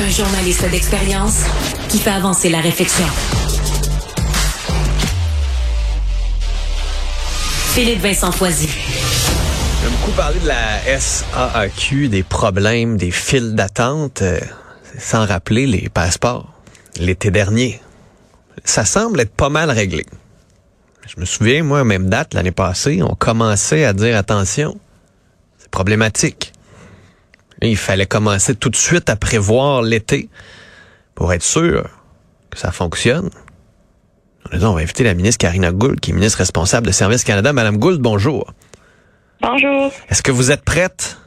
Un journaliste d'expérience qui fait avancer la réflexion. Philippe Vincent Foisy. J'aime beaucoup parler de la SAAQ, des problèmes, des files d'attente, euh, sans rappeler les passeports. L'été dernier, ça semble être pas mal réglé. Je me souviens, moi, même date, l'année passée, on commençait à dire attention, c'est problématique. Il fallait commencer tout de suite à prévoir l'été pour être sûr que ça fonctionne. On va inviter la ministre Karina Gould, qui est ministre responsable de Service Canada. Madame Gould, bonjour. Bonjour. Est-ce que vous êtes prête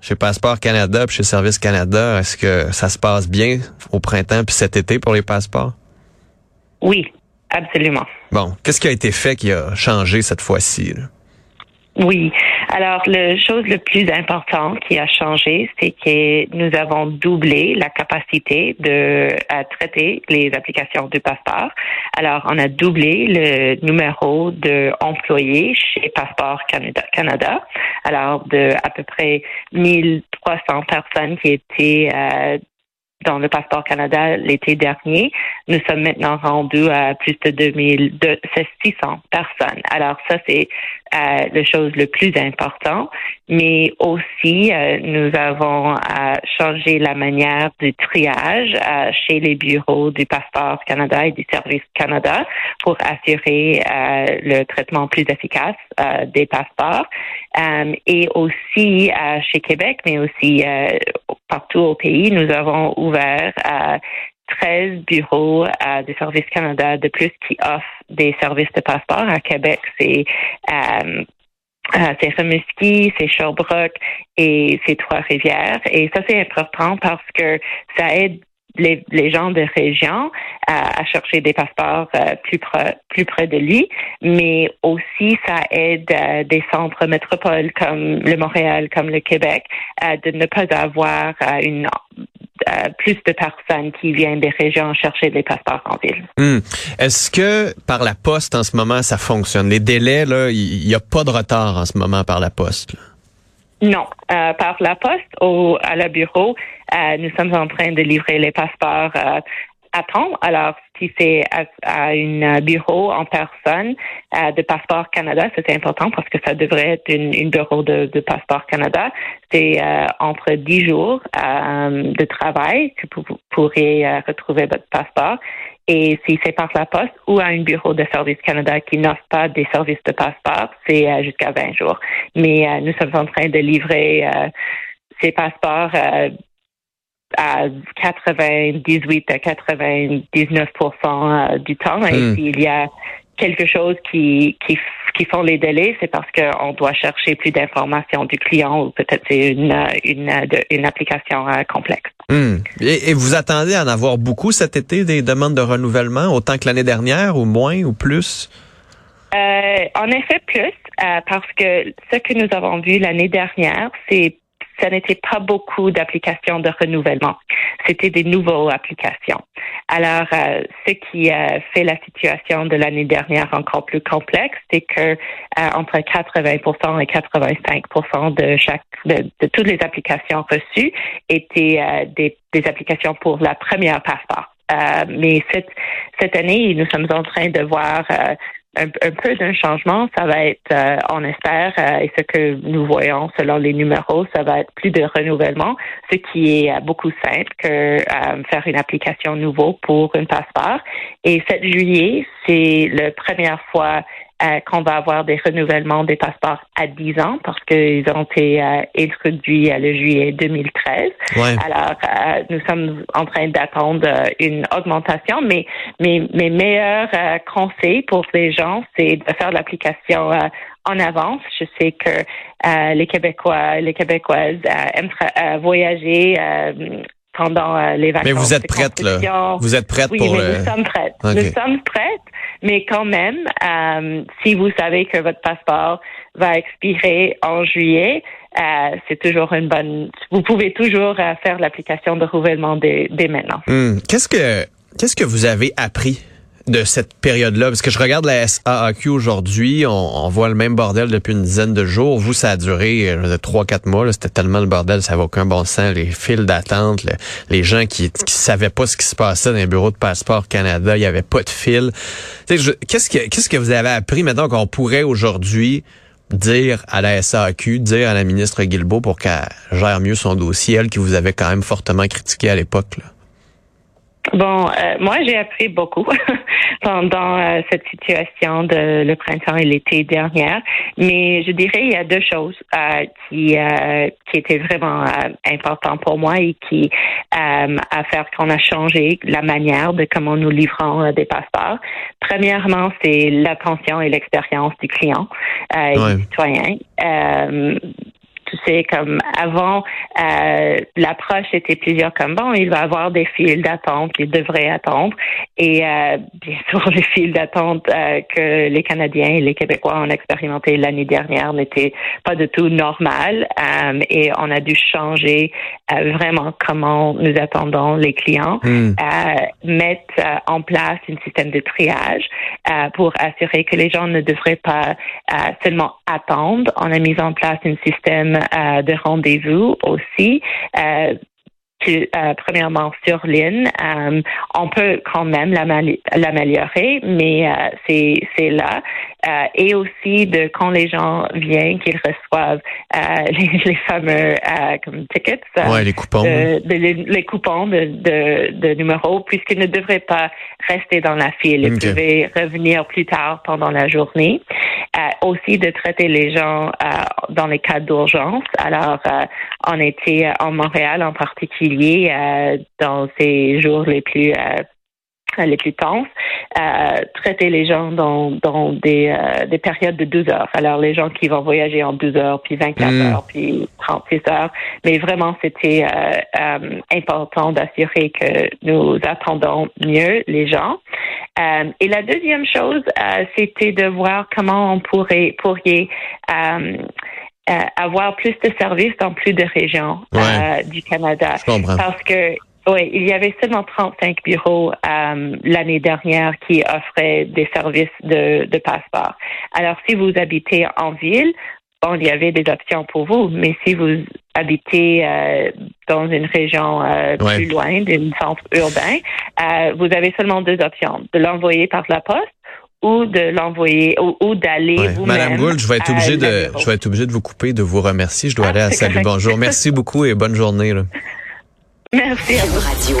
chez Passeport Canada puis chez Service Canada? Est-ce que ça se passe bien au printemps puis cet été pour les passeports? Oui, absolument. Bon, qu'est-ce qui a été fait qui a changé cette fois-ci? Oui. Alors, la chose le plus important qui a changé, c'est que nous avons doublé la capacité de à traiter les applications du passeport. Alors, on a doublé le numéro d'employés chez Passeport Canada. Canada. Alors, de à peu près 1300 personnes qui étaient euh, dans le passeport Canada l'été dernier. Nous sommes maintenant rendus à plus de 2000, 600 personnes. Alors ça, c'est euh, la chose le plus important. Mais aussi, euh, nous avons euh, changé la manière du triage euh, chez les bureaux du passeport Canada et du service Canada pour assurer euh, le traitement plus efficace des passeports. et aussi chez Québec, mais aussi partout au pays, nous avons ouvert 13 bureaux euh, du Service Canada de plus qui offrent des services de passeport. À Québec, c'est euh, euh, c'est Rimouski, c'est Sherbrooke et c'est Trois-Rivières. Et ça, c'est important parce que ça aide les, gens de région à, chercher des passeports euh, plus, près, plus près de lui, mais aussi ça aide euh, des centres métropoles comme le Montréal, comme le Québec, euh, de ne pas avoir une plus de personnes qui viennent des régions chercher des passeports en ville. Hmm. Est-ce que par la poste en ce moment ça fonctionne? Les délais il n'y a pas de retard en ce moment par la poste. Non, euh, par la poste ou à la bureau, euh, nous sommes en train de livrer les passeports euh, à temps. Alors, si c'est à, à un bureau en personne de Passeport Canada, c'est important parce que ça devrait être une, bureau de, de, Passeport Canada. C'est entre 10 jours de travail que vous pourrez retrouver votre passeport. Et si c'est par la poste ou à un bureau de Service Canada qui n'offre pas des services de passeport, c'est jusqu'à 20 jours. Mais nous sommes en train de livrer ces passeports à 98 à 99 euh, du temps. Et hmm. s'il y a quelque chose qui, qui, qui font les délais, c'est parce qu'on doit chercher plus d'informations du client ou peut-être c'est une, une, une application euh, complexe. Hmm. Et, et, vous attendez à en avoir beaucoup cet été, des demandes de renouvellement, autant que l'année dernière ou moins ou plus? Euh, en effet, plus, parce que ce que nous avons vu l'année dernière, c'est ça n'était pas beaucoup d'applications de renouvellement. C'était des nouvelles applications. Alors, euh, ce qui a fait la situation de l'année dernière encore plus complexe, c'est que euh, entre 80% et 85% de chaque de, toutes les applications reçues étaient euh, des, des applications pour la première passeport. mais cette, cette année, nous sommes en train de voir un, peu d'un changement. Ça va être, euh, on espère, euh, et ce que nous voyons selon les numéros, ça va être plus de renouvellement, ce qui est euh, beaucoup simple que faire une application nouveau pour un passeport. Et 7 juillet, c'est la première fois euh, qu'on va avoir des renouvellements des passeports à 10 ans parce qu'ils ont été euh, introduits à le juillet 2013. Alors, euh, nous sommes en train d'attendre une augmentation, mais mes, mes meilleurs conseils pour les gens, c'est de faire l'application en avance. Je sais que les Québécois, les Québécoises aiment voyager pendant les vacances. Mais vous êtes prête, là. Vous êtes prête oui, pour mais Nous sommes prêtes. Nous sommes prêtes. Mais quand même, euh, si vous savez que votre passeport va expirer en juillet, euh, c'est toujours une bonne. Vous pouvez toujours euh, faire l'application de renouvellement dès, dès maintenant. Hmm. Qu'est-ce que qu'est-ce que vous avez appris? De cette période-là? Parce que je regarde la SAAQ aujourd'hui, on, voit le même bordel depuis une dizaine de jours. Vous, ça a duré trois, quatre mois. C'était tellement le bordel, ça n'avait aucun bon sens. Les files d'attente, les gens qui, qui savaient pas ce qui se passait dans les bureaux de passeport Canada, il y avait pas de fil. Qu'est-ce que qu'est-ce que vous avez appris maintenant qu'on pourrait aujourd'hui dire à la SAQ, dire à la ministre Guilbeault pour qu'elle gère mieux son dossier, elle qui vous avait quand même fortement critiqué à l'époque? Bon, euh, moi j'ai appris beaucoup pendant euh, cette situation de le printemps et l'été dernière, mais je dirais il y a deux choses euh, qui qui étaient vraiment importantes pour moi et qui a fait qu'on a changé la manière de comment nous livrons des passeports. Premièrement, c'est l'attention et l'expérience du client et du citoyen c'est comme avant, euh, l'approche était plusieurs comme bon, il va avoir des files d'attente, il devrait attendre. Et euh, bien sûr, les files d'attente euh, que les Canadiens et les Québécois ont expérimenté l'année dernière n'étaient pas du tout normales. et on a dû changer vraiment comment nous attendons les clients, hmm. mettre en place un système de triage pour assurer que les gens ne devraient pas seulement attendre. On a mis en place un système euh, de rendez-vous aussi. Euh, euh, premièrement sur ligne. Euh, on peut quand même l'améliorer, mais euh, c'est c'est là. et aussi de quand les gens viennent, qu'ils reçoivent les, les, fameux comme tickets, ouais, les coupons, de, les, coupons de, de, de numéros, puisqu'ils ne devraient pas rester dans la file. Ils devaient revenir plus tard pendant la journée. aussi de traiter les gens dans les cas d'urgence. Alors, on était en Montréal en particulier euh, dans ces jours les plus euh, les plus tenses, euh, traiter les gens dans, dans des, des périodes de 12 heures. Alors, les gens qui vont voyager en 12 heures, puis 24 hmm. heures, puis 36 heures. Mais vraiment, c'était important d'assurer que nous attendons mieux les gens. et la deuxième chose, c'était de voir comment on pourrait, euh, avoir plus de services dans plus de régions euh, du Canada. Parce que oui, il y avait seulement 35 bureaux euh, l'année dernière qui offraient des services de, de passeport. Alors, si vous habitez en ville, bon, il y avait des options pour vous, mais si vous habitez euh, dans une région euh, plus loin d'un centre urbain, euh, vous avez seulement deux options de l'envoyer par la poste ou de l'envoyer ou, d'aller vous-même. Madame Gould, je vais être obligé de je vais être obligé de vous couper, de vous remercier. Je dois ah, aller à Salut Bonjour. Merci beaucoup et bonne journée. Là. Merci vous. Radio.